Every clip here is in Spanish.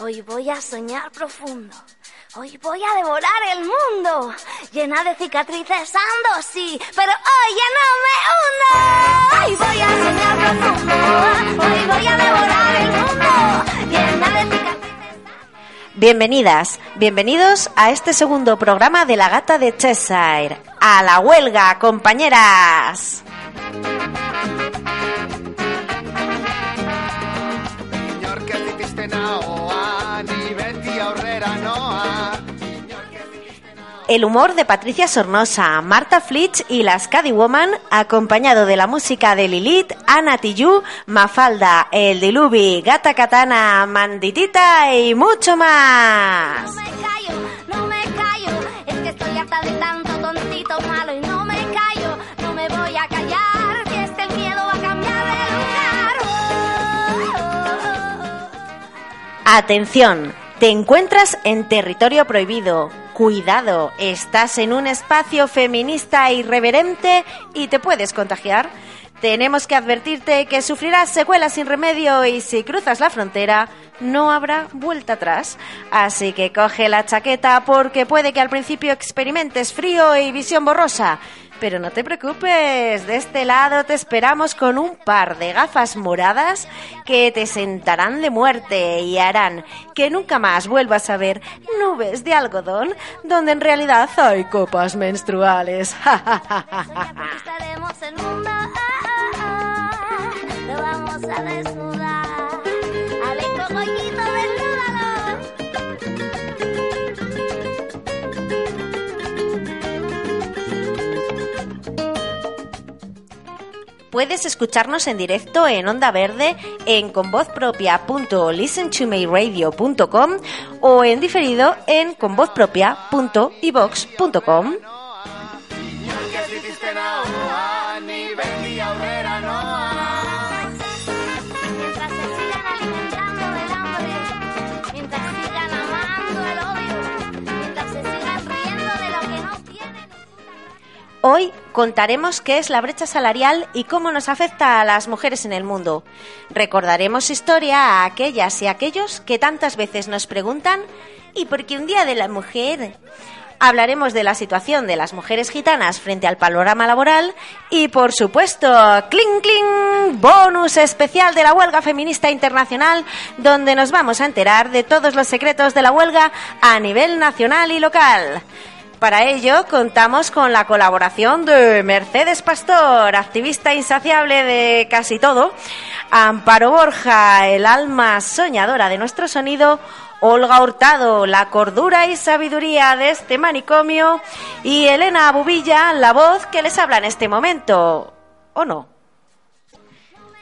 Hoy voy a soñar profundo. Hoy voy a devorar el mundo. Llena de cicatrices ando, sí, pero hoy ya no me hundo. Hoy voy a soñar profundo. Hoy voy a devorar el mundo. Llena de cicatrices Bienvenidas, bienvenidos a este segundo programa de La Gata de Cheshire. A la huelga, compañeras. El humor de Patricia Sornosa, Marta Flitch y las Woman, acompañado de la música de Lilith, Ana Tijoux, Mafalda, El Diluvi, Gata Katana, Manditita y mucho más. No me callo, no me callo. Es que estoy harta de tanto tontito malo y no me callo. No me voy a callar. Que es que el miedo va a cambiar de lugar. Oh, oh, oh. Atención, te encuentras en territorio prohibido. Cuidado, estás en un espacio feminista irreverente y te puedes contagiar. Tenemos que advertirte que sufrirás secuelas sin remedio y si cruzas la frontera no habrá vuelta atrás. Así que coge la chaqueta porque puede que al principio experimentes frío y visión borrosa. Pero no te preocupes, de este lado te esperamos con un par de gafas moradas que te sentarán de muerte y harán que nunca más vuelvas a ver nubes de algodón donde en realidad hay copas menstruales. Puedes escucharnos en directo en Onda Verde en convozpropia.listentomeradio.com o en diferido en convozpropia.ivox.com. Hoy contaremos qué es la brecha salarial y cómo nos afecta a las mujeres en el mundo. Recordaremos historia a aquellas y aquellos que tantas veces nos preguntan ¿y por qué un día de la mujer? Hablaremos de la situación de las mujeres gitanas frente al panorama laboral y, por supuesto, cling cling, bonus especial de la huelga feminista internacional, donde nos vamos a enterar de todos los secretos de la huelga a nivel nacional y local. Para ello contamos con la colaboración de Mercedes Pastor, activista insaciable de casi todo, Amparo Borja, el alma soñadora de nuestro sonido, Olga Hurtado, la cordura y sabiduría de este manicomio, y Elena Bubilla, la voz que les habla en este momento. ¿O no?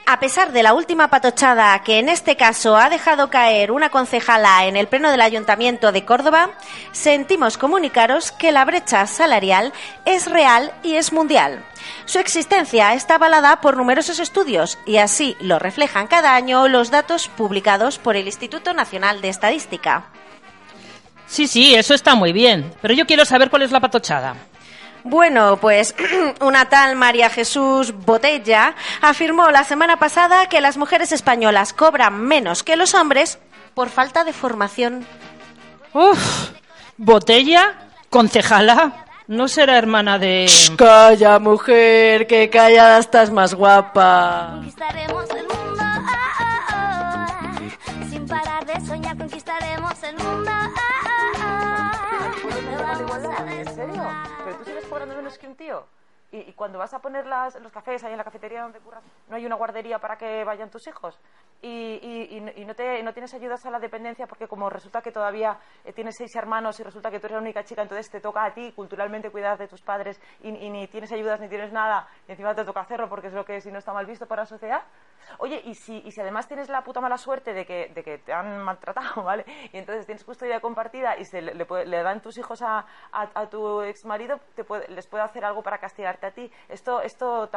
A pesar de la última patochada que en este caso ha dejado caer una concejala en el pleno del Ayuntamiento de Córdoba, sentimos comunicaros que la brecha salarial es real y es mundial. Su existencia está avalada por numerosos estudios y así lo reflejan cada año los datos publicados por el Instituto Nacional de Estadística. Sí, sí, eso está muy bien. Pero yo quiero saber cuál es la patochada. Bueno, pues una tal María Jesús Botella afirmó la semana pasada que las mujeres españolas cobran menos que los hombres por falta de formación. Uf, botella, concejala, no será hermana de... Calla, mujer, que callada estás más guapa. Conquistaremos el mundo. ah, ah, ah. Sin parar de soñar, conquistaremos el mundo. Menos que un tío? ¿Y, cuando vas a poner las- los cafés ahí en la cafetería donde curras, no hay una guardería para que vayan tus hijos? ¿Y, y- y no- te, no tienes ayudas a la dependencia porque como resulta que todavía eh, tienes seis hermanos y resulta que tú eres la única chica, entonces te toca a ti culturalmente cuidar de tus padres y ni tienes ayudas ni tienes nada y encima te toca hacerlo porque es lo que si no está mal visto para la sociedad? Oye, y si, y si además tienes la puta mala suerte de que, de que te han maltratado, ¿vale? Y entonces tienes custodia compartida y se le, le le dan tus hijos a, a, a tu ex marido, te puede- les puede hacer algo para castigarte a ti. Esto, esto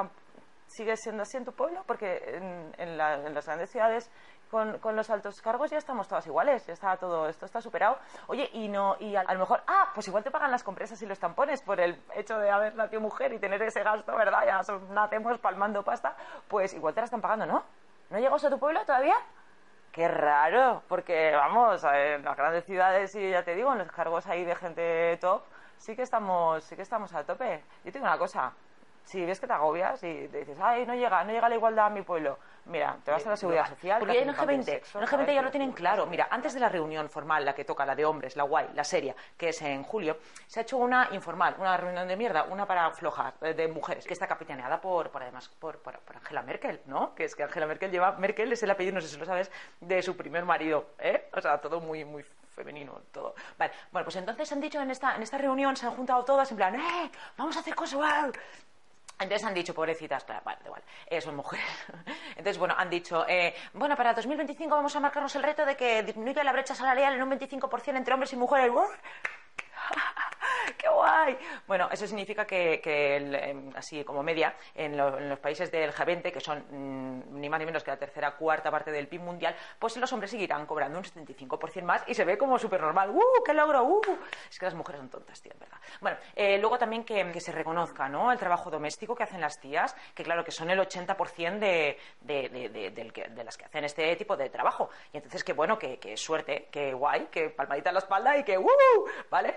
sigue siendo así en tu pueblo, porque en, en la- en las grandes ciudades con, con los altos cargos ya estamos todas iguales, ya está todo esto está superado. Oye, y no y a, a lo mejor, ah, pues igual te pagan las compresas y los tampones por el hecho de haber nacido mujer y tener ese gasto, ¿verdad? Ya son- nacemos palmando pasta, pues igual te la están pagando, ¿no? ¿No llegó a tu pueblo todavía? Qué raro, porque vamos, en las grandes ciudades y ya te digo, en los cargos ahí de gente top, sí que estamos, sí que estamos a tope. Yo tengo una cosa, si ves que te agobias y te dices, ay, no llega, no llega la igualdad a mi pueblo, mira, te vas a la seguridad social. Porque en el hacen cambio de G20, sexo, en el ¿sabes? G20 ya lo tienen claro. Mira, antes de la reunión formal, la que toca, la de hombres, la guay, la seria, que es en julio, se ha hecho una informal, una reunión de mierda, una para flojas, eh, de mujeres, que está capitaneada por, por además, por, por, por Angela Merkel, ¿no? Que es que Angela Merkel lleva, Merkel es el apellido, no sé si lo sabes, de su primer marido, ¿eh? O sea, todo muy, muy femenino, todo. Vale, bueno, pues entonces han dicho en esta, en esta reunión, se han juntado todas en plan, ¡eh! Vamos a hacer cosas. Entonces han dicho, pobrecitas, claro, vale, igual, eh, son mujeres. Entonces, bueno, han dicho, eh, bueno, para 2025 vamos a marcarnos el reto de que disminuya la brecha salarial en un 25% entre hombres y mujeres. ¡Qué guay! Bueno, eso significa que, que el, em, así como media, en, lo- en los países del G20, que son mm, ni más ni menos que la tercera cuarta parte del PIB mundial, pues los hombres seguirán cobrando un 75% más y se ve como súper normal. ¡Uh, qué logro! ¡Uh! Es que las mujeres son tontas, tío, en verdad. Bueno, eh, luego también que, que se reconozca, ¿no? El trabajo doméstico que hacen las tías, que claro, que son el 80% de, de, de, de- que- las que hacen este tipo de trabajo. Y entonces, qué bueno, que, que suerte, que guay, que palmadita en la espalda y que ¡uh! ¿Vale?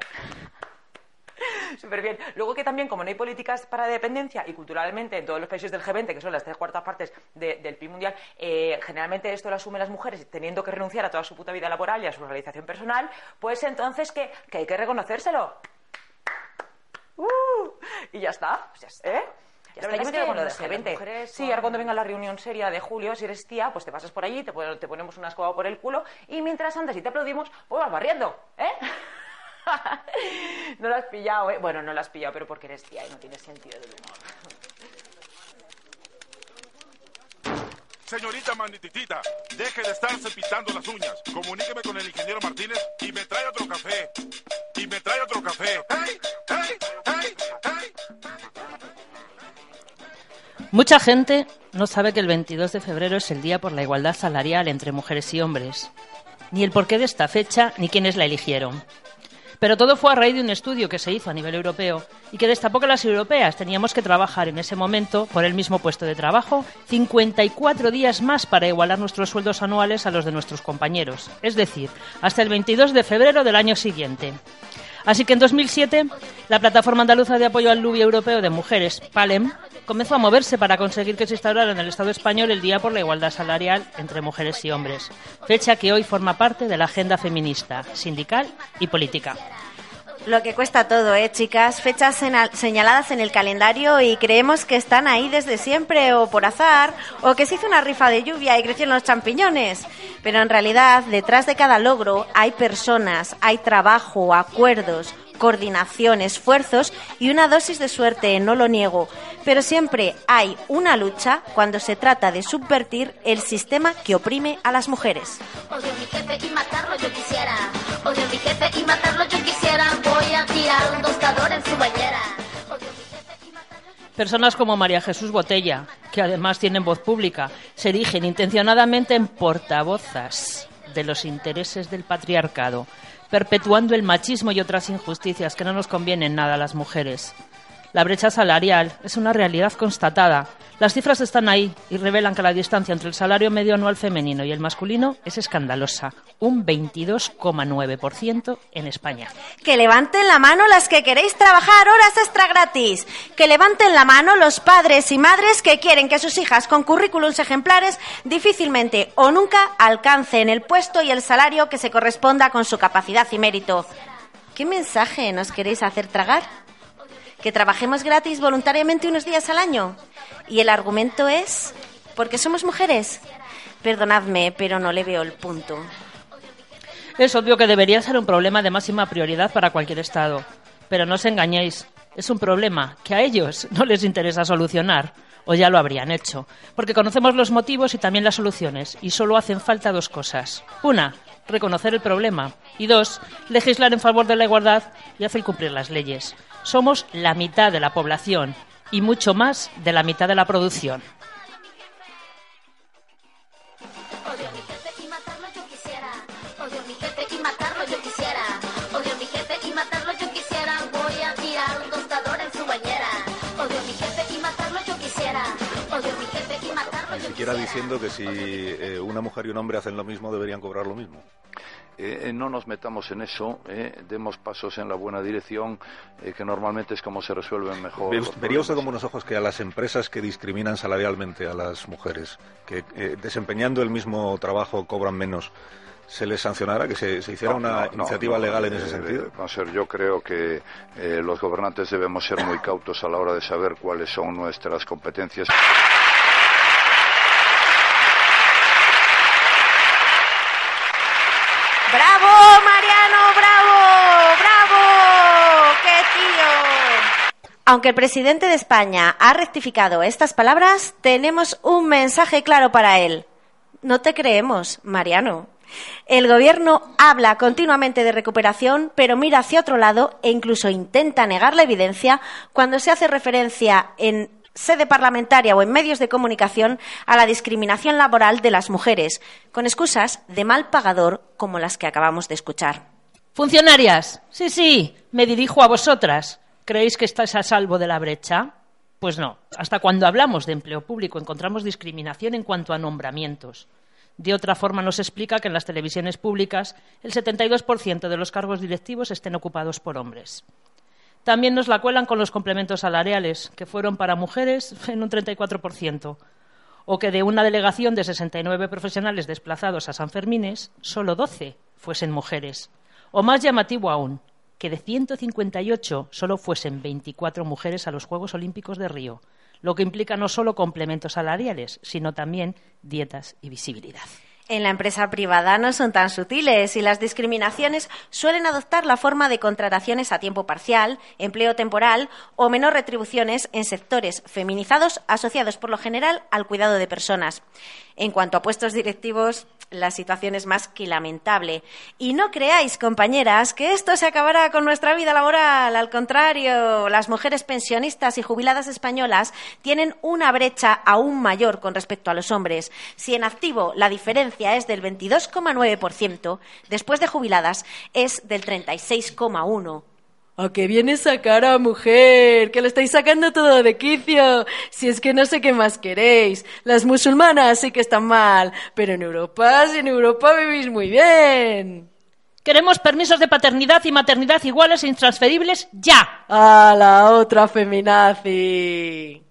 Súper bien. Luego que también, como no hay políticas para dependencia y culturalmente en todos los países del G20, que son las tres cuartas partes de- del PIB mundial, eh, generalmente esto lo asumen las mujeres teniendo que renunciar a toda su puta vida laboral y a su realización personal, pues entonces que, que hay que reconocérselo. ¡Uh! y ya está. Pues ya está. ¿Eh? Ya está, yo me quedo que, con lo de sé, G20. las mujeres Sí, ahora cuando venga la reunión seria de julio, si eres tía, pues te pasas por allí, te, te ponemos una escoba por el culo y mientras andas y te aplaudimos, pues vas barriendo, ¿eh? no lo has pillado, ¿eh? Bueno, no lo has pillado, pero porque eres tía y no tienes sentido del humor. Señorita Manititita, deje de estarse pintando las uñas. Comuníqueme con el ingeniero Martínez y me trae otro café. Y me trae otro café. ¡Hey! ¡Hey! ¡Hey! ¡Hey! Mucha gente no sabe que el 22 de febrero es el Día por la Igualdad Salarial entre mujeres y hombres. Ni el porqué de esta fecha, ni quiénes la eligieron. Pero todo fue a raíz de un estudio que se hizo a nivel europeo y que destapó que las europeas teníamos que trabajar en ese momento por el mismo puesto de trabajo 54 días más para igualar nuestros sueldos anuales a los de nuestros compañeros, es decir, hasta el 22 de febrero del año siguiente. Así que en 2007, la Plataforma Andaluza de Apoyo al Lobby Europeo de Mujeres, PALEM, comenzó a moverse para conseguir que se instaurara en el Estado español el Día por la Igualdad Salarial entre mujeres y hombres, fecha que hoy forma parte de la agenda feminista, sindical y política. Lo que cuesta todo, ¿eh, chicas? Fechas señaladas en el calendario y creemos que están ahí desde siempre o por azar o que se hizo una rifa de lluvia y crecieron los champiñones. Pero en realidad, detrás de cada logro hay personas, hay trabajo, acuerdos, coordinación, esfuerzos y una dosis de suerte, no lo niego. Pero siempre hay una lucha cuando se trata de subvertir el sistema que oprime a las mujeres. Odio a mi jefe y matarlo yo quisiera. Odio a mi jefe y matarlo yo quisiera. Voy a tirar un tostador en su bañera. Odio a mi jefe y matarlo yo Personas como María Jesús Botella, que además tienen voz pública, se erigen intencionadamente en portavozas de los intereses del patriarcado, perpetuando el machismo y otras injusticias que no nos convienen nada a las mujeres. La brecha salarial es una realidad constatada. Las cifras están ahí y revelan que la distancia entre el salario medio anual femenino y el masculino es escandalosa, un 22,9% en España. Que levanten la mano las que queréis trabajar horas extra gratis. Que levanten la mano los padres y madres que quieren que sus hijas con currículums ejemplares difícilmente o nunca alcancen el puesto y el salario que se corresponda con su capacidad y mérito. ¿Qué mensaje nos queréis hacer tragar? ¿Que trabajemos gratis voluntariamente unos días al año? Y el argumento es porque somos mujeres. Perdonadme, pero no le veo el punto. Es obvio que debería ser un problema de máxima prioridad para cualquier Estado. Pero no os engañéis, es un problema que a ellos no les interesa solucionar, o ya lo habrían hecho, porque conocemos los motivos y también las soluciones, y solo hacen falta dos cosas. Una, reconocer el problema, y dos, legislar en favor de la igualdad y hacer cumplir las leyes. Somos la mitad de la población y mucho más de la mitad de la producción. Quisiera. siquiera diciendo que si eh, una mujer y un hombre hacen lo mismo deberían cobrar lo mismo. Eh, eh, no nos metamos en eso, eh, demos pasos en la buena dirección, eh, que normalmente es como se resuelven mejor. ¿Vería usted con buenos ojos que a las empresas que discriminan salarialmente a las mujeres, que eh, desempeñando el mismo trabajo cobran menos, se les sancionara, que se, se hiciera No, una no, iniciativa no, legal en ese sentido? eh, yo creo que eh, los gobernantes debemos ser muy cautos a la hora de saber cuáles son nuestras competencias. ¡Bravo, Mariano! ¡Bravo! ¡Bravo! ¡Qué tío! Aunque el presidente de España ha rectificado estas palabras, tenemos un mensaje claro para él. No te creemos, Mariano. El gobierno habla continuamente de recuperación, pero mira hacia otro lado e incluso intenta negar la evidencia cuando se hace referencia en sede parlamentaria o en medios de comunicación a la discriminación laboral de las mujeres, con excusas de mal pagador como las que acabamos de escuchar. Funcionarias, sí, sí, me dirijo a vosotras. ¿Creéis que estáis a salvo de la brecha? Pues no. Hasta cuando hablamos de empleo público encontramos discriminación en cuanto a nombramientos. De otra forma, nos explica que en las televisiones públicas el 72% de los cargos directivos estén ocupados por hombres. También nos la cuelan con los complementos salariales, que fueron para mujeres en un 34%, o que de una delegación de 69 profesionales desplazados a San Fermines, solo 12 fuesen mujeres. O más llamativo aún, que de 158 solo fuesen 24 mujeres a los Juegos Olímpicos de Río, lo que implica no solo complementos salariales, sino también dietas y visibilidad. En la empresa privada no son tan sutiles y las discriminaciones suelen adoptar la forma de contrataciones a tiempo parcial, empleo temporal o menor retribuciones en sectores feminizados asociados por lo general al cuidado de personas. En cuanto a puestos directivos, la situación es más que lamentable. Y no creáis, compañeras, que esto se acabará con nuestra vida laboral. Al contrario, las mujeres pensionistas y jubiladas españolas tienen una brecha aún mayor con respecto a los hombres. Si en activo la diferencia es del 22,9%, después de jubiladas es del 36,1%. ¿A qué viene esa cara, mujer? Que lo estáis sacando todo de quicio. Si es que no sé qué más queréis. Las musulmanas sí que están mal, pero en Europa, si en Europa vivís muy bien. Queremos permisos de paternidad y maternidad iguales e intransferibles ya. A la otra feminazi.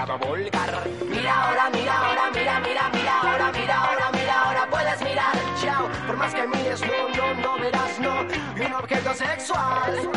Mira ahora, mira ahora, mira, mira, mira ahora, mira ahora, mira ahora, puedes mirar. Chao, por más que mires, no, no, no verás, no, un objeto sexual.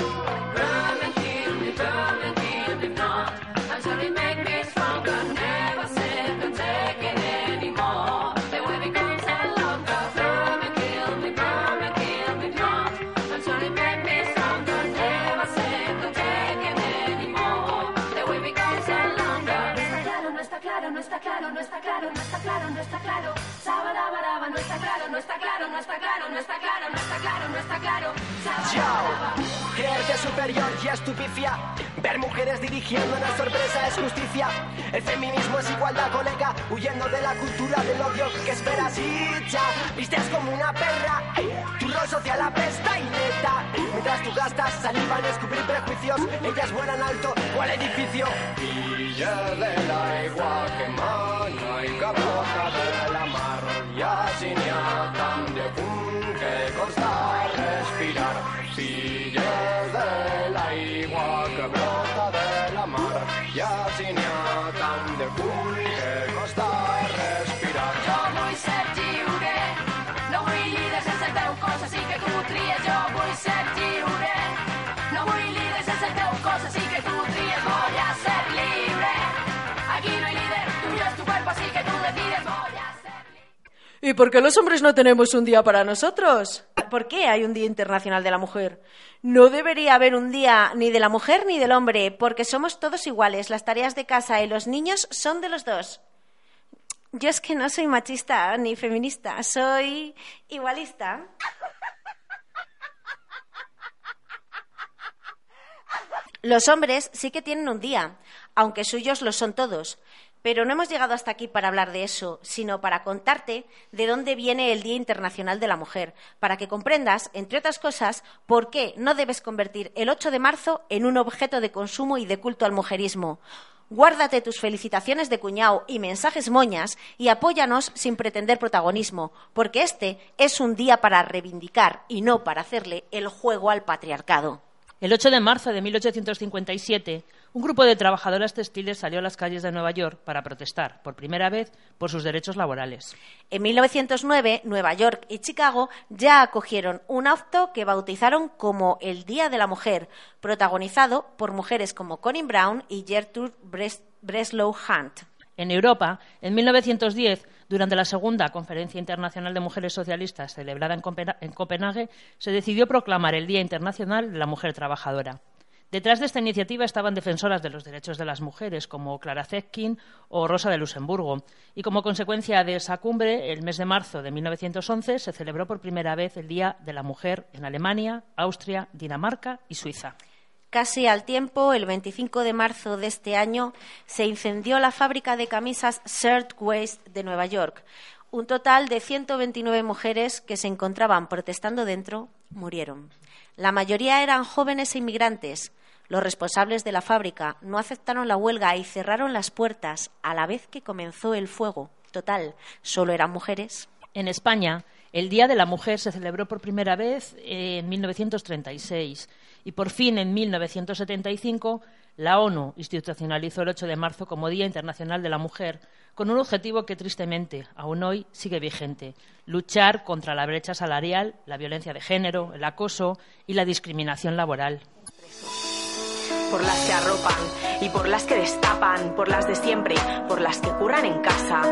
Está claro, no está claro, no está claro, no está claro. Sabadabaraba. Creerte superior y estupicia. Ver mujeres dirigiendo una sorpresa es justicia. El feminismo es igualdad, colega. Huyendo de la cultura del odio que esperas y ya. Vistes como una perra. Tu rol social apesta y neta. Mientras tú gastas saliva en descubrir prejuicios, ellas vuelan alto o al edificio. Villas de la igual que mana y cabrota de la mar. Y así ni a tan de costa respirar. Villas de la igual que brota de la mar. Y así ni a tan de pun que costa respirar. Jo vull ser lliure, no vull líders sense el teu cos, així que tu tries. Jo vull ser lliure, no vull líders sense el teu cos, així que tu tries. Voy a ser libre, aquí no hay líder, tuyo es tu cuerpo, así que tú decides. Voy a ser ¿Y por qué los hombres no tenemos un día para nosotros? ¿Por qué hay un Día Internacional de la Mujer? No debería haber un día ni de la mujer ni del hombre, porque somos todos iguales. Las tareas de casa y los niños son de los dos. Yo es que no soy machista ni feminista, soy igualista. Los hombres sí que tienen un día, aunque suyos lo son todos. Pero no hemos llegado hasta aquí para hablar de eso, sino para contarte de dónde viene el Día Internacional de la Mujer, para que comprendas, entre otras cosas, por qué no debes convertir el 8 de marzo en un objeto de consumo y de culto al mujerismo. Guárdate tus felicitaciones de cuñado y mensajes moñas y apóyanos sin pretender protagonismo, porque este es un día para reivindicar y no para hacerle el juego al patriarcado. El 8 de marzo de 1857, un grupo de trabajadoras textiles salió a las calles de Nueva York para protestar, por primera vez, por sus derechos laborales. En 1909, Nueva York y Chicago ya acogieron un acto que bautizaron como el Día de la Mujer, protagonizado por mujeres como Connie Brown y Gertrude Bres- Breslow Hunt. En Europa, en 1910, durante la segunda Conferencia Internacional de Mujeres Socialistas celebrada en, Copenhague, se decidió proclamar el Día Internacional de la Mujer Trabajadora. Detrás de esta iniciativa estaban defensoras de los derechos de las mujeres, como Clara Zetkin o Rosa de Luxemburgo. Y como consecuencia de esa cumbre, el mes de marzo de 1911 se celebró por primera vez el Día de la Mujer en Alemania, Austria, Dinamarca y Suiza. Casi al tiempo, el 25 de marzo de este año, se incendió la fábrica de camisas Shirt Waist de Nueva York. Un total de 129 mujeres que se encontraban protestando dentro murieron. La mayoría eran jóvenes e inmigrantes. Los responsables de la fábrica no aceptaron la huelga y cerraron las puertas a la vez que comenzó el fuego. Total, solo eran mujeres. En España, el Día de la Mujer se celebró por primera vez en 1936 y por fin en 1975 la ONU institucionalizó el 8 de marzo como Día Internacional de la Mujer con un objetivo que tristemente aún hoy sigue vigente, luchar contra la brecha salarial, la violencia de género, el acoso y la discriminación laboral. Por las que arropan y por las que destapan, por las de siempre, por las que curran en casa,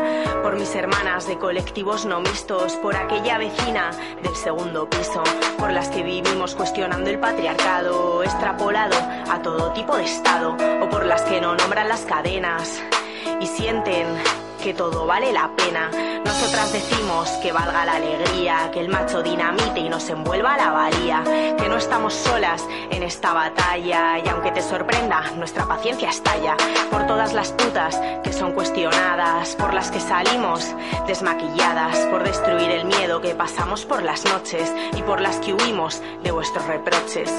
por mis hermanas de colectivos no mixtos, por aquella vecina del segundo piso, por las que vivimos cuestionando el patriarcado extrapolado a todo tipo de estado, o por las que no nombran las cadenas y sienten que todo vale la pena. Nosotras decimos que valga la alegría, que el macho dinamite y nos envuelva la valía, que no estamos solas en esta batalla y aunque te sorprenda, nuestra paciencia estalla por todas las putas que son cuestionadas, por las que salimos desmaquilladas, por destruir el miedo que pasamos por las noches y por las que huimos de vuestros reproches.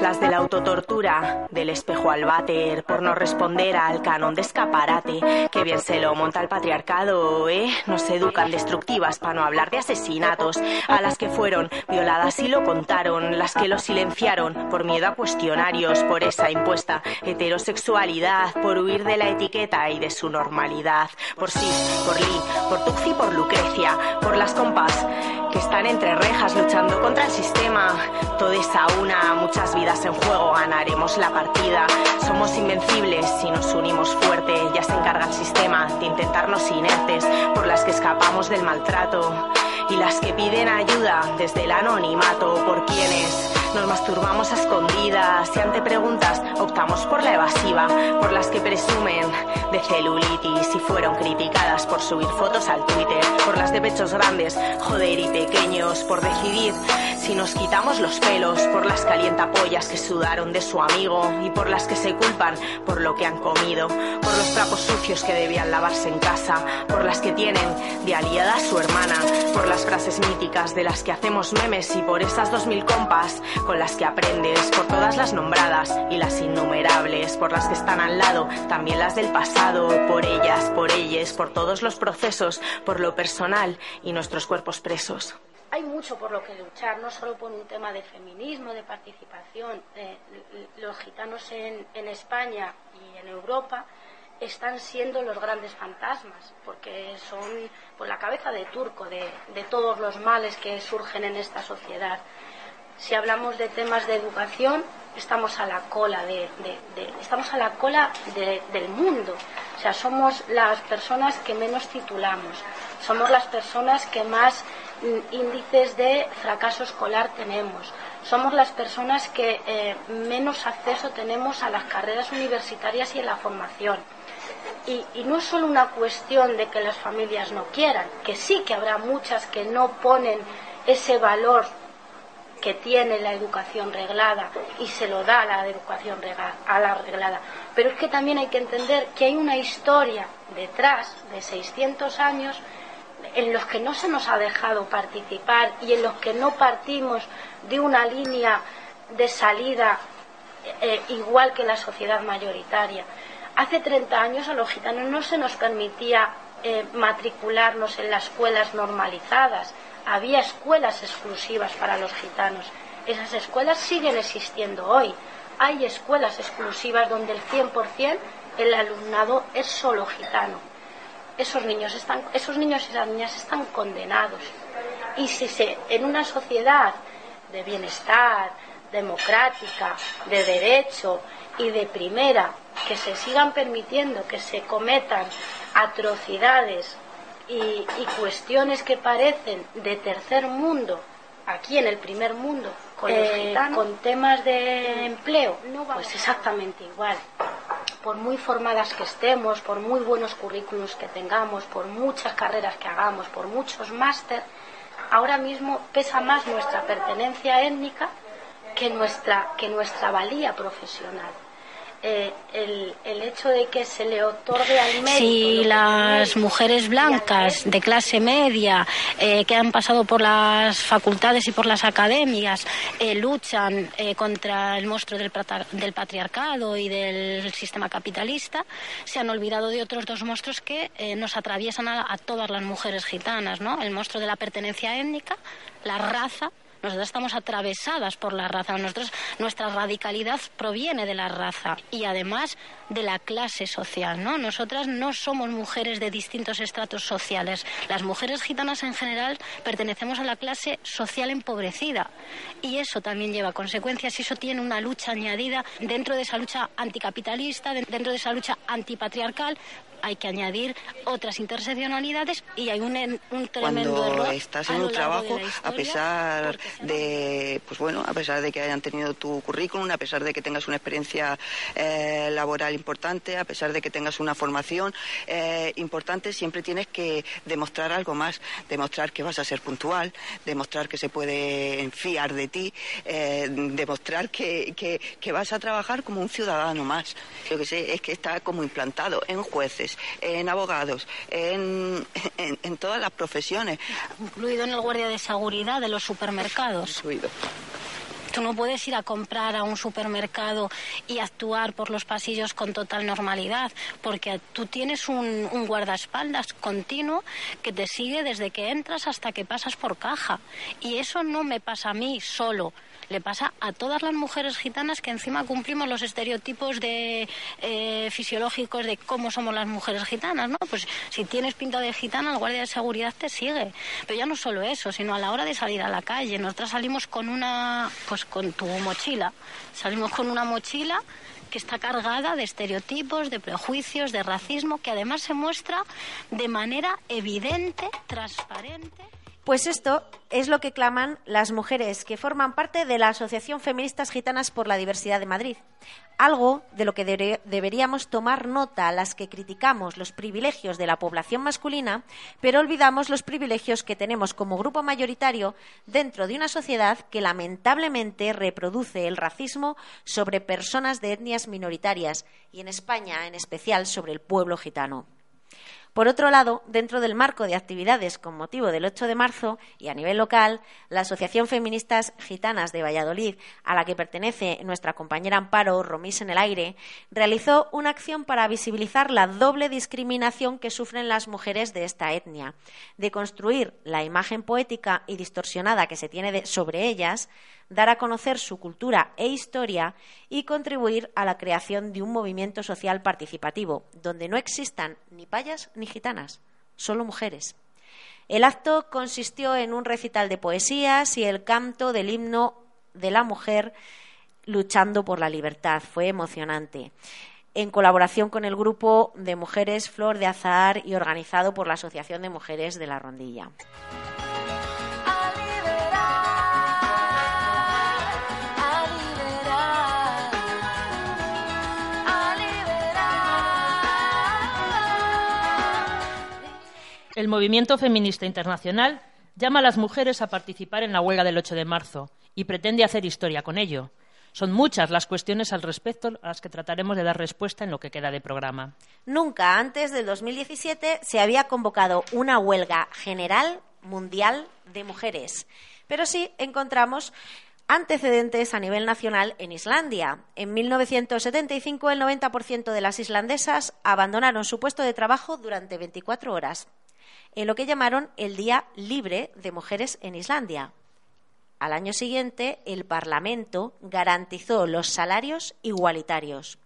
Las de la autotortura, del espejo al váter, por no responder al canon de escaparate, que bien se lo monta el patriarcado, ¿eh? Nos educan destructivas para no hablar de asesinatos, a las que fueron violadas y lo contaron, las que lo silenciaron por miedo a cuestionarios, por esa impuesta heterosexualidad, por huir de la etiqueta y de su normalidad, por Sis, por Lee, por Tuxi, por Lucrecia, por las compas que están entre rejas luchando contra el sistema, todes a una, muchas vidas en juego, ganaremos la partida. Somos invencibles si nos unimos fuerte. Ya se encarga el sistema de intentarnos inertes por las que escapamos del maltrato y las que piden ayuda desde el anonimato por quienes Nos masturbamos a escondidas y ante preguntas optamos por la evasiva, por las que presumen de celulitis y fueron criticadas por subir fotos al Twitter, por las de pechos grandes, joder y pequeños, por decidir si nos quitamos los pelos, por las calientapollas que sudaron de su amigo y por las que se culpan por lo que han comido, por los trapos sucios que debían lavarse en casa, por las que tienen de aliada a su hermana, por las frases míticas de las que hacemos memes y por esas dos mil compas con las que aprendes, por todas las nombradas y las innumerables, por las que están al lado, también las del pasado, por ellas, por ellas, por todos los procesos, por lo personal y nuestros cuerpos presos. Hay mucho por lo que luchar, no solo por un tema de feminismo, de participación. Eh, los gitanos en, España y en Europa están siendo los grandes fantasmas, porque son pues, la cabeza de turco de todos los males que surgen en esta sociedad. Si hablamos de temas de educación, estamos a la cola de, estamos a la cola de- del mundo. O sea, somos las personas que menos titulamos, somos las personas que más mm, índices de fracaso escolar tenemos, somos las personas que eh, menos acceso tenemos a las carreras universitarias y a la formación. Y, y no es solo una cuestión de que las familias no quieran, que sí que habrá muchas que no ponen ese valor que tiene la educación reglada y se lo da la educación a la reglada. Pero es que también hay que entender que hay una historia detrás de 600 años en los que no se nos ha dejado participar y en los que no partimos de una línea de salida eh, igual que la sociedad mayoritaria. Hace 30 años a los gitanos no se nos permitía eh, matricularnos en las escuelas normalizadas. Había escuelas exclusivas para los gitanos. Esas escuelas siguen existiendo hoy. Hay escuelas exclusivas donde el 100% el alumnado es solo gitano. Esos niños, están, esos niños y esas niñas están condenados. Y si se, en una sociedad de bienestar, democrática, de derecho y de primera, que se sigan permitiendo que se cometan atrocidades y, y cuestiones que parecen de tercer mundo, aquí en el primer mundo, con, Eh, con temas de empleo, pues exactamente igual. Por muy formadas que estemos, por muy buenos currículos que tengamos, por muchas carreras que hagamos, por muchos máster, ahora mismo pesa más nuestra pertenencia étnica que nuestra, que nuestra valía profesional. Eh, el, el hecho de que se le otorgue al mérito Si las mujeres blancas de clase media eh, que han pasado por las facultades y por las academias eh, luchan eh, contra el monstruo del, del patriarcado y del sistema capitalista, se han olvidado de otros dos monstruos que nos atraviesan a, a todas las mujeres gitanas, ¿no? El monstruo de la pertenencia étnica, la raza. Nosotras estamos atravesadas por la raza. Nosotros, nuestra radicalidad proviene de la raza y además de la clase social. ¿no? Nosotras no somos mujeres de distintos estratos sociales. Las mujeres gitanas en general pertenecemos a la clase social empobrecida y eso también lleva consecuencias y eso tiene una lucha añadida dentro de esa lucha anticapitalista, de- dentro de esa lucha antipatriarcal. Hay que añadir otras interseccionalidades y hay un, un tremendo cuando error estás en lo un de trabajo a pesar de pues bueno a pesar de que hayan tenido tu currículum a pesar de que tengas una experiencia eh, laboral importante a pesar de que tengas una formación eh, importante siempre tienes que demostrar algo más demostrar que vas a ser puntual demostrar que se puede fiar de ti eh, demostrar que, que- que vas a trabajar como un ciudadano más. Yo que sé es que está como implantado en jueces en abogados en, en- en todas las profesiones incluido en el guardia de seguridad de los supermercados. Tú no puedes ir a comprar a un supermercado y actuar por los pasillos con total normalidad, porque tú tienes un, un guardaespaldas continuo que te sigue desde que entras hasta que pasas por caja. Y eso no me pasa a mí solo. Le pasa a todas las mujeres gitanas que encima cumplimos los estereotipos de, eh, fisiológicos de cómo somos las mujeres gitanas, ¿no? Pues si tienes pinta de gitana, el guardia de seguridad te sigue. Pero ya no solo eso, sino a la hora de salir a la calle. Nosotras salimos con una, pues con tu mochila. Salimos con una mochila que está cargada de estereotipos, de prejuicios, de racismo, que además se muestra de manera evidente, transparente Pues esto es lo que claman las mujeres que forman parte de la Asociación Feministas Gitanas por la Diversidad de Madrid. Algo de lo que deberíamos tomar nota las que criticamos los privilegios de la población masculina, pero olvidamos los privilegios que tenemos como grupo mayoritario dentro de una sociedad que lamentablemente reproduce el racismo sobre personas de etnias minoritarias y en España en especial sobre el pueblo gitano. Por otro lado, dentro del marco de actividades con motivo del 8 de marzo y a nivel local, la Asociación Feministas Gitanas de Valladolid, a la que pertenece nuestra compañera Amparo Romís en el Aire, realizó una acción para visibilizar la doble discriminación que sufren las mujeres de esta etnia, de construir la imagen poética y distorsionada que se tiene sobre ellas, dar a conocer su cultura e historia y contribuir a la creación de un movimiento social participativo, donde no existan ni payas ni gitanas, solo mujeres. El acto consistió en un recital de poesías y el canto del himno de la mujer luchando por la libertad. Fue emocionante. En colaboración con el grupo de mujeres Flor de Azahar y organizado por la Asociación de Mujeres de la Rondilla. El movimiento feminista internacional llama a las mujeres a participar en la huelga del 8 de marzo y pretende hacer historia con ello. Son muchas las cuestiones al respecto a las que trataremos de dar respuesta en lo que queda de programa. Nunca antes del 2017 se había convocado una huelga general mundial de mujeres, pero sí encontramos antecedentes a nivel nacional en Islandia. En 1975 el 90% de las islandesas abandonaron su puesto de trabajo durante 24 horas, en lo que llamaron el Día Libre de Mujeres en Islandia. Al año siguiente, el Parlamento garantizó los salarios igualitarios.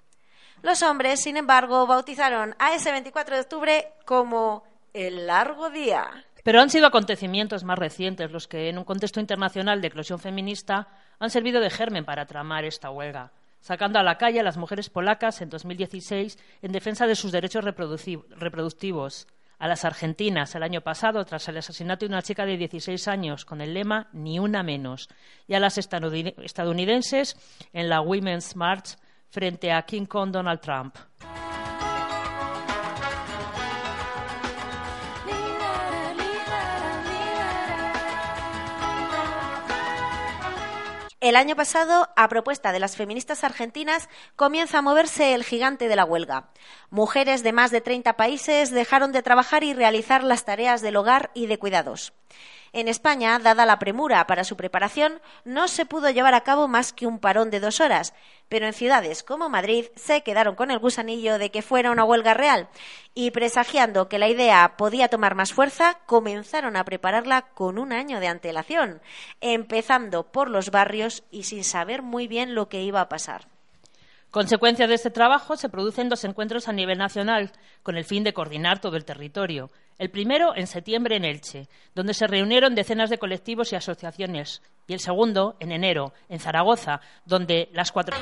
Los hombres, sin embargo, bautizaron a ese 24 de octubre como el largo día. Pero han sido acontecimientos más recientes los que, en un contexto internacional de eclosión feminista, han servido de germen para tramar esta huelga, sacando a la calle a las mujeres polacas en 2016 en defensa de sus derechos reproductivos, a las argentinas el año pasado tras el asesinato de una chica de 16 años con el lema Ni una menos, y a las estadouni- estadounidenses en la Women's March frente a King Kong Donald Trump. El año pasado, a propuesta de las feministas argentinas, comienza a moverse el gigante de la huelga. Mujeres de más de 30 países dejaron de trabajar y realizar las tareas del hogar y de cuidados. En España, dada la premura para su preparación, no se pudo llevar a cabo más que un parón de dos horas, pero en ciudades como Madrid se quedaron con el gusanillo de que fuera una huelga real y presagiando que la idea podía tomar más fuerza, comenzaron a prepararla con un año de antelación, empezando por los barrios y sin saber muy bien lo que iba a pasar. Consecuencia de este trabajo, se producen dos encuentros a nivel nacional con el fin de coordinar todo el territorio. El primero en septiembre en Elche, donde se reunieron decenas de colectivos y asociaciones, y el segundo en enero en Zaragoza, donde las cuatro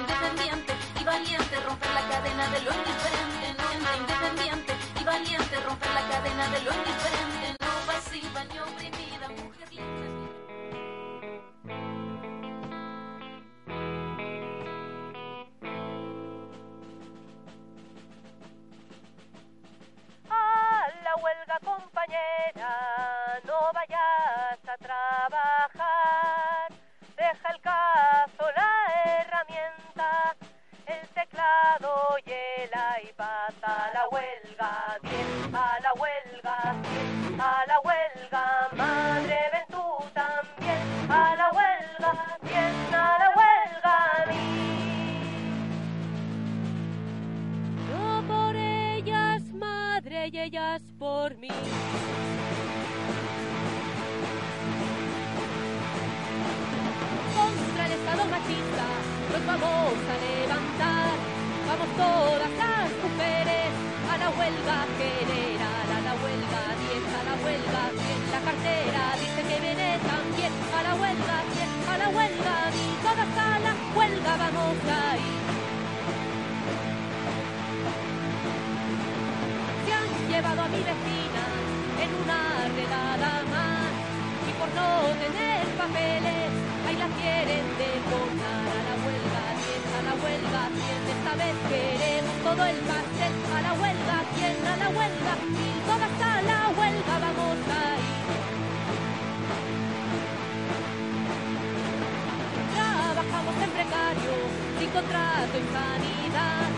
sin contrato y sanidad,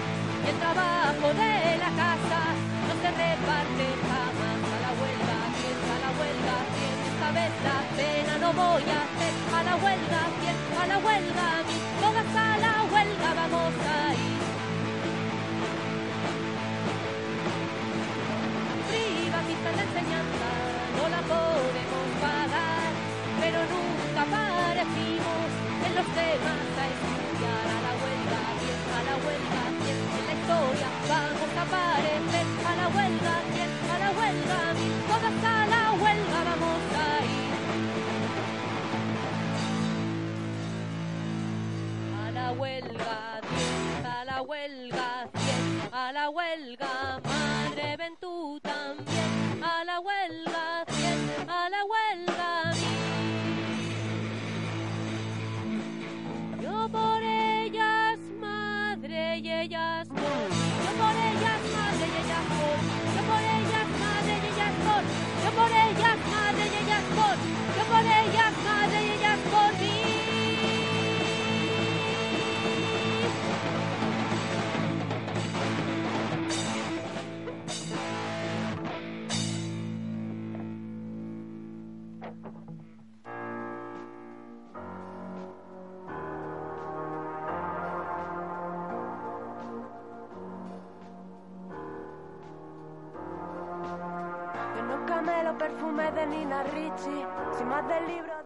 y el trabajo de la casa no se reparte jamás. A la huelga, quién a la huelga, quién esta vez la pena no voy a hacer, a la huelga, quién a la huelga, mí, todas a la huelga vamos a ir. Privatizan la enseñanza, no la podemos pagar, pero nunca parecimos en los temas a bien a la huelga, bien en la historia vamos a aparecer a la huelga, bien a la huelga, bien todas a la huelga vamos a ir. A la huelga, bien a la huelga,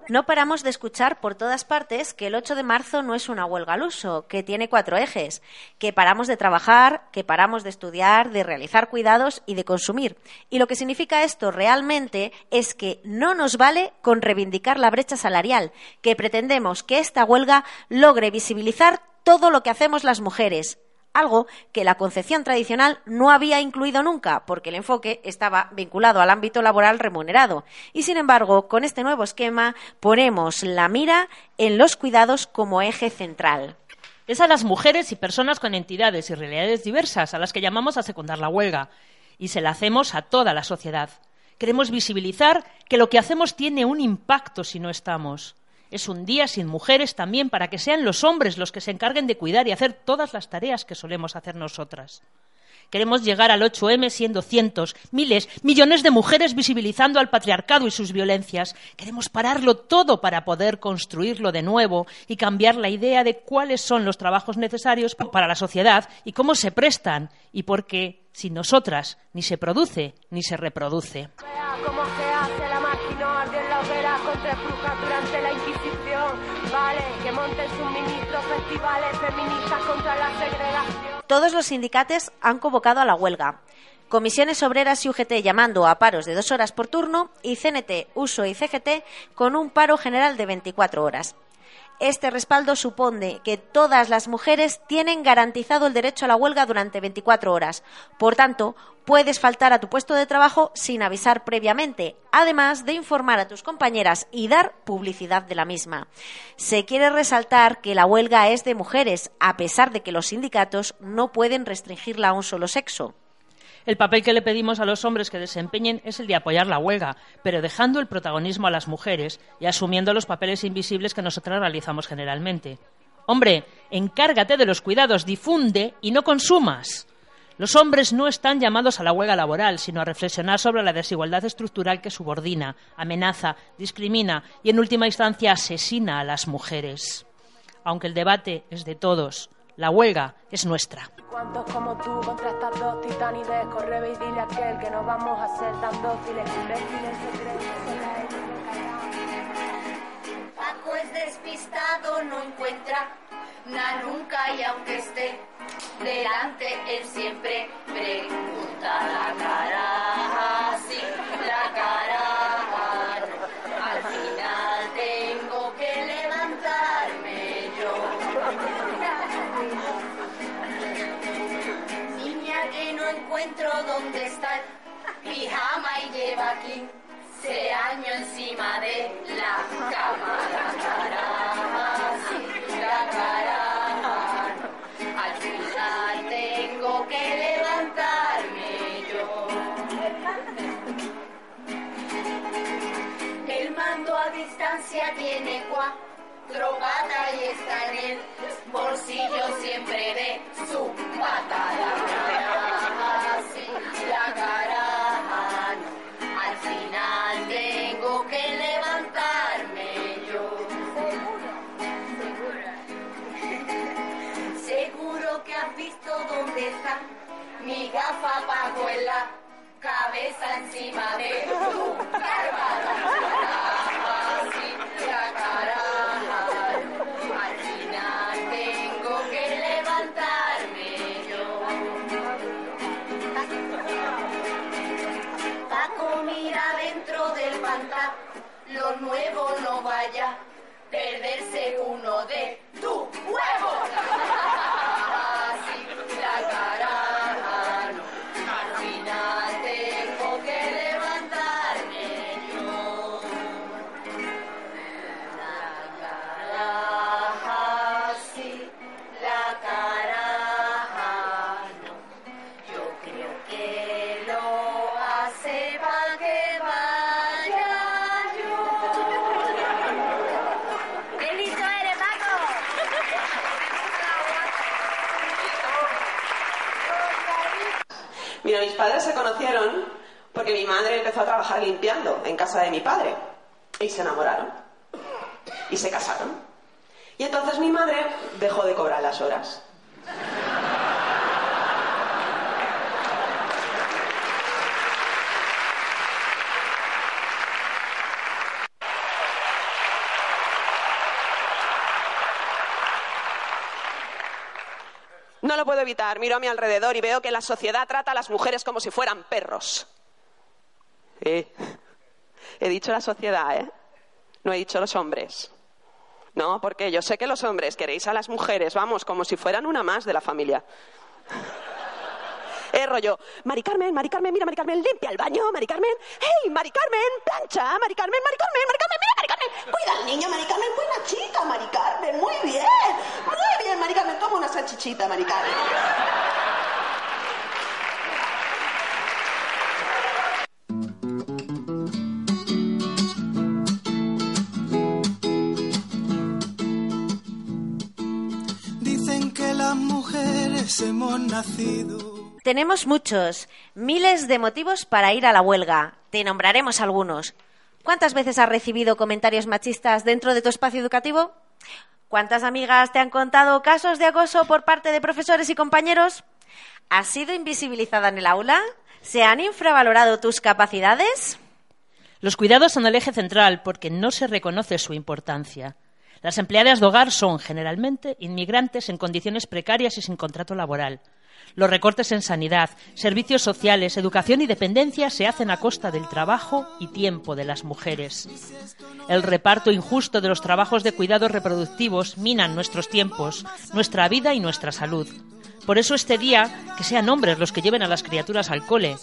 No paramos de escuchar por todas partes que el 8 de marzo no es una huelga al uso, que tiene cuatro ejes, que paramos de trabajar, que paramos de estudiar, de realizar cuidados y de consumir. Y lo que significa esto realmente es que no nos vale con reivindicar la brecha salarial, que pretendemos que esta huelga logre visibilizar todo lo que hacemos las mujeres, algo que la concepción tradicional no había incluido nunca, porque el enfoque estaba vinculado al ámbito laboral remunerado. Y sin embargo, con este nuevo esquema ponemos la mira en los cuidados como eje central. Es a las mujeres y personas con entidades y realidades diversas a las que llamamos a secundar la huelga. Y se la hacemos a toda la sociedad. Queremos visibilizar que lo que hacemos tiene un impacto si no estamos. Es un día sin mujeres también para que sean los hombres los que se encarguen de cuidar y hacer todas las tareas que solemos hacer nosotras. Queremos llegar al 8M siendo cientos, miles, millones de mujeres visibilizando al patriarcado y sus violencias. Queremos pararlo todo para poder construirlo de nuevo y cambiar la idea de cuáles son los trabajos necesarios para la sociedad y cómo se prestan y por qué sin nosotras ni se produce ni se reproduce. Festivales feministas contra la segregación. Todos los sindicatos han convocado a la huelga. Comisiones Obreras y UGT llamando a paros de dos horas por turno y CNT, USO y CGT con un paro general de 24 horas. Este respaldo supone que todas las mujeres tienen garantizado el derecho a la huelga durante 24 horas. Por tanto, puedes faltar a tu puesto de trabajo sin avisar previamente, además de informar a tus compañeras y dar publicidad de la misma. Se quiere resaltar que la huelga es de mujeres, a pesar de que los sindicatos no pueden restringirla a un solo sexo. El papel que le pedimos a los hombres que desempeñen es el de apoyar la huelga, pero dejando el protagonismo a las mujeres y asumiendo los papeles invisibles que nosotras realizamos generalmente. Hombre, encárgate de los cuidados, difunde y no consumas. Los hombres no están llamados a la huelga laboral, sino a reflexionar sobre la desigualdad estructural que subordina, amenaza, discrimina y, en última instancia, asesina a las mujeres. Aunque el debate es de todos, la huelga es nuestra. ¿Cuántos como tú contra estas dos titanides? Corre y dile a aquel que no vamos a ser tan dóciles. Imbéciles Paco es despistado, no encuentra nada nunca y aunque esté delante, él siempre pregunta la cara, lleva se año encima de la cama. La cara, la cara. Al final tengo que levantarme yo. El mando a distancia tiene cuatro patas y está en el bolsillo siempre de su patada. Gafa Paco en la cabeza encima de tu bárbara. Así la cara. Al final tengo que levantarme yo. Paco mira dentro del pantalón, lo nuevo no vaya perderse uno de empezó a trabajar limpiando en casa de mi padre. Y se enamoraron. Y se casaron. Y entonces mi madre dejó de cobrar las horas. No lo puedo evitar. Miro a mi alrededor y veo que la sociedad trata a las mujeres como si fueran perros. Sí. He dicho la sociedad, ¿eh? No he dicho los hombres. No, porque yo sé que los hombres queréis a las mujeres, vamos, como si fueran una más de la familia. Eh, rollo, Mari Carmen, Mari Carmen, mira, Mari Carmen, limpia el baño, Mari Carmen. ¡Hey, Mari Carmen, plancha, Mari Carmen, Mari Carmen, Mari Carmen, mira, Mari Carmen! Cuida al niño, Mari Carmen, buena chica, Mari Carmen, muy bien. Muy bien, Mari Carmen, toma una salchichita, Mari Carmen. Mujeres hemos nacido. Tenemos muchos, miles de motivos para ir a la huelga. Te nombraremos algunos. ¿Cuántas veces has recibido comentarios machistas dentro de tu espacio educativo? ¿Cuántas amigas te han contado casos de acoso por parte de profesores y compañeros? ¿Has sido invisibilizada en el aula? ¿Se han infravalorado tus capacidades? Los cuidados son el eje central porque no se reconoce su importancia. Las empleadas de hogar son generalmente inmigrantes en condiciones precarias y sin contrato laboral. Los recortes en sanidad, servicios sociales, educación y dependencia se hacen a costa del trabajo y tiempo de las mujeres. El reparto injusto de los trabajos de cuidados reproductivos minan nuestros tiempos, nuestra vida y nuestra salud. Por eso este día, que sean hombres los que lleven a las criaturas al cole.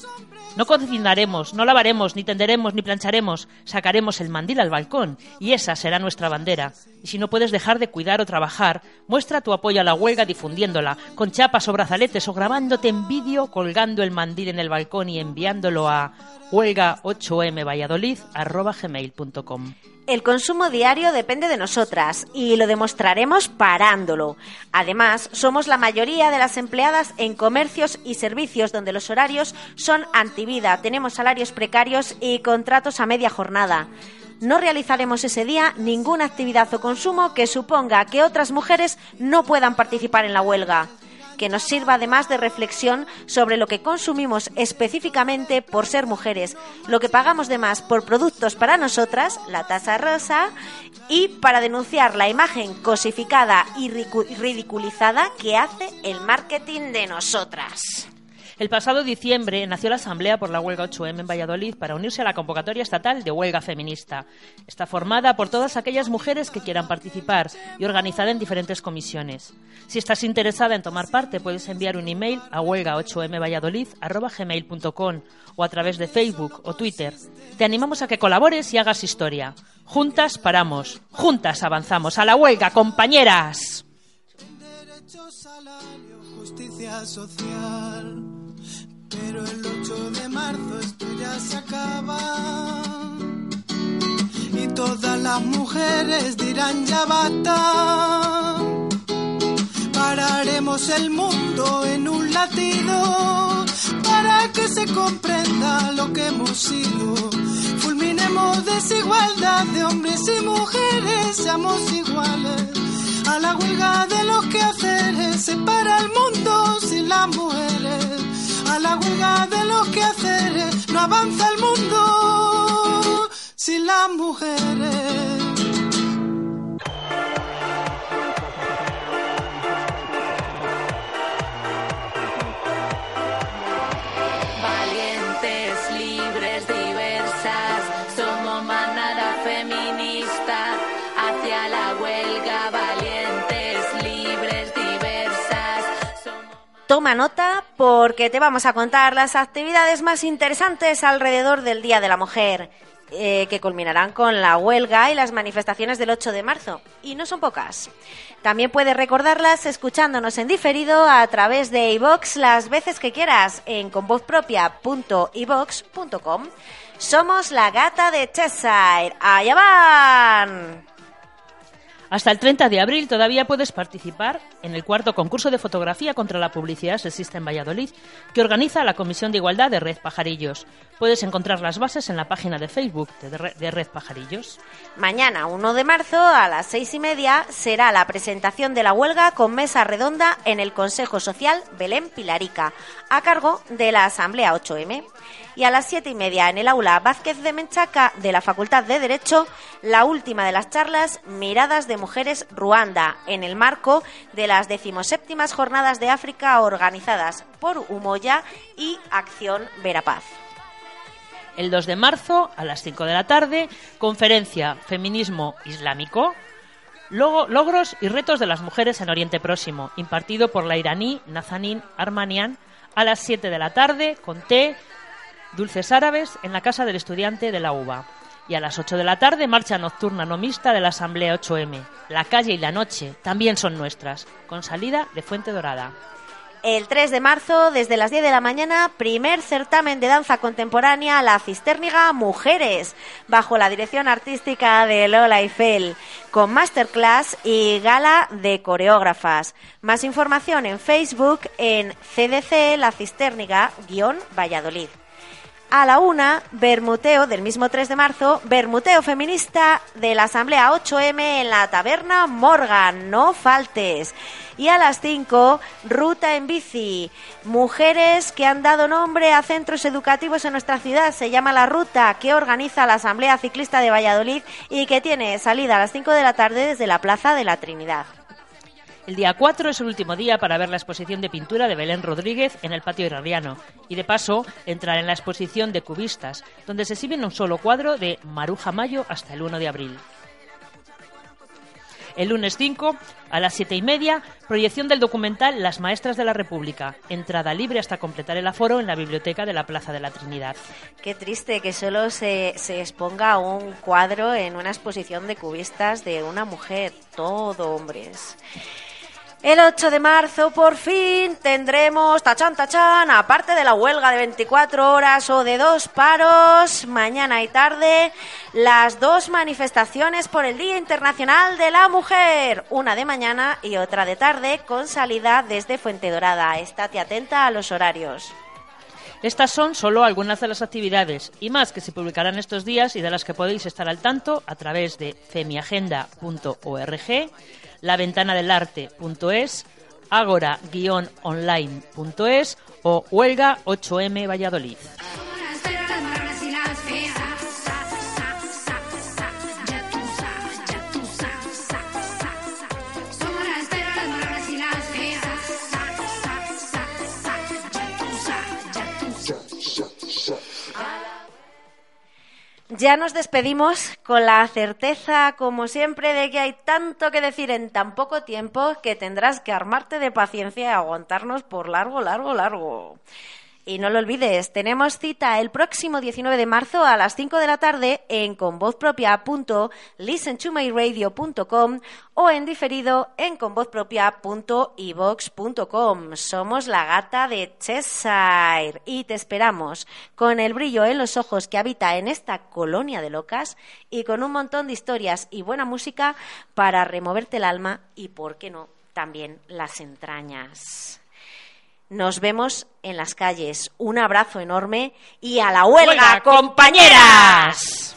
No cocinaremos, no lavaremos, ni tenderemos, ni plancharemos. Sacaremos el mandil al balcón y esa será nuestra bandera. Y si no puedes dejar de cuidar o trabajar, muestra tu apoyo a la huelga difundiéndola, con chapas o brazaletes o grabándote en vídeo colgando el mandil en el balcón y enviándolo a huelga8mvalladolid.com. El consumo diario depende de nosotras y lo demostraremos parándolo. Además, somos la mayoría de las empleadas en comercios y servicios donde los horarios son antivida, tenemos salarios precarios y contratos a media jornada. No realizaremos ese día ninguna actividad o consumo que suponga que otras mujeres no puedan participar en la huelga que nos sirva además de reflexión sobre lo que consumimos específicamente por ser mujeres, lo que pagamos de más por productos para nosotras, la tasa rosa, y para denunciar la imagen cosificada y ridiculizada que hace el marketing de nosotras. El pasado diciembre nació la Asamblea por la Huelga 8M en Valladolid para unirse a la convocatoria estatal de huelga feminista. Está formada por todas aquellas mujeres que quieran participar y organizada en diferentes comisiones. Si estás interesada en tomar parte, puedes enviar un email a huelga8mvalladolid.gmail.com o a través de Facebook o Twitter. Te animamos a que colabores y hagas historia. Juntas paramos, juntas avanzamos. ¡A la huelga, compañeras! Justicia social. Pero el 8 de marzo esto ya se acaba. Y todas las mujeres dirán ya basta. Pararemos el mundo en un latido para que se comprenda lo que hemos sido. Fulminemos desigualdad de hombres y mujeres, seamos iguales. A la huelga de los quehaceres se para el mundo sin las mujeres. A la huelga de los quehaceres no avanza el mundo sin las mujeres. Toma nota porque te vamos a contar las actividades más interesantes alrededor del Día de la Mujer, eh, que culminarán con la huelga y las manifestaciones del 8 de marzo. Y no son pocas. También puedes recordarlas escuchándonos en diferido a través de iVox las veces que quieras en convozpropia.ivox.com. Somos la gata de Cheshire. ¡Allá van! Hasta el 30 de abril todavía puedes participar en el cuarto concurso de fotografía contra la publicidad sexista en Valladolid que organiza la Comisión de Igualdad de Red Pajarillos. Puedes encontrar las bases en la página de Facebook de Re- de Red Pajarillos. Mañana, 1 de marzo, a las seis y media, será la presentación de la huelga con mesa redonda en el Consejo Social Belén Pilarica, a cargo de la Asamblea 8M. Y a las siete y media, en el aula Vázquez de Menchaca de la Facultad de Derecho, la última de las charlas Miradas de Mujeres Ruanda, en el marco de las decimoséptimas Jornadas de África organizadas por Umoya y Acción Verapaz. El 2 de marzo, a las 5 de la tarde, conferencia Feminismo Islámico, logros y retos de las mujeres en Oriente Próximo, impartido por la iraní Nazanin Armanian, a las 7 de la tarde, con té, dulces árabes, en la casa del estudiante de la UBA. Y a las 8 de la tarde, marcha nocturna no mixta de la Asamblea 8M. La calle y la noche también son nuestras, con salida de Fuente Dorada. El 3 de marzo, desde las 10 de la mañana, primer certamen de danza contemporánea La Cistérniga Mujeres, bajo la dirección artística de Lola Eiffel, con masterclass y gala de coreógrafas. Más información en Facebook en CDC La Cistérniga-Valladolid. A la una, Bermuteo del mismo 3 de marzo, Bermuteo feminista de la Asamblea 8M en la Taberna Morgan, no faltes. Y a las 5, Ruta en Bici, mujeres que han dado nombre a centros educativos en nuestra ciudad. Se llama La Ruta, que organiza la Asamblea Ciclista de Valladolid y que tiene salida a las 5 de la tarde desde la Plaza de la Trinidad. El día 4 es el último día para ver la exposición de pintura de Belén Rodríguez en el patio irradiano y de paso entrar en la exposición de cubistas, donde se exhiben un solo cuadro de Maruja Mayo hasta el 1 de abril. El lunes 5, a las 7 y media, proyección del documental Las Maestras de la República, entrada libre hasta completar el aforo en la biblioteca de la Plaza de la Trinidad. Qué triste que solo se, se exponga un cuadro en una exposición de cubistas de una mujer, todo hombres. El 8 de marzo, por fin, tendremos, tachan, tachan, aparte de la huelga de 24 horas o de dos paros, mañana y tarde, las dos manifestaciones por el Día Internacional de la Mujer, una de mañana y otra de tarde, con salida desde Fuente Dorada. Estate atenta a los horarios. Estas son solo algunas de las actividades y más que se publicarán estos días y de las que podéis estar al tanto a través de femiagenda.org, laventanadelarte.es, agora-online.es o huelga 8M Valladolid. Ya nos despedimos con la certeza, como siempre, de que hay tanto que decir en tan poco tiempo que tendrás que armarte de paciencia y aguantarnos por largo, largo, largo. Y no lo olvides, tenemos cita el próximo 19 de marzo a las 5 de la tarde en convozpropia.listentomyradio.com o en diferido en convozpropia.ivox.com. Somos la gata de Cheshire y te esperamos con el brillo en los ojos que habita en esta colonia de locas y con un montón de historias y buena música para removerte el alma y, por qué no, también las entrañas. Nos vemos en las calles. Un abrazo enorme y a la huelga, ¡Huelga, compañeras!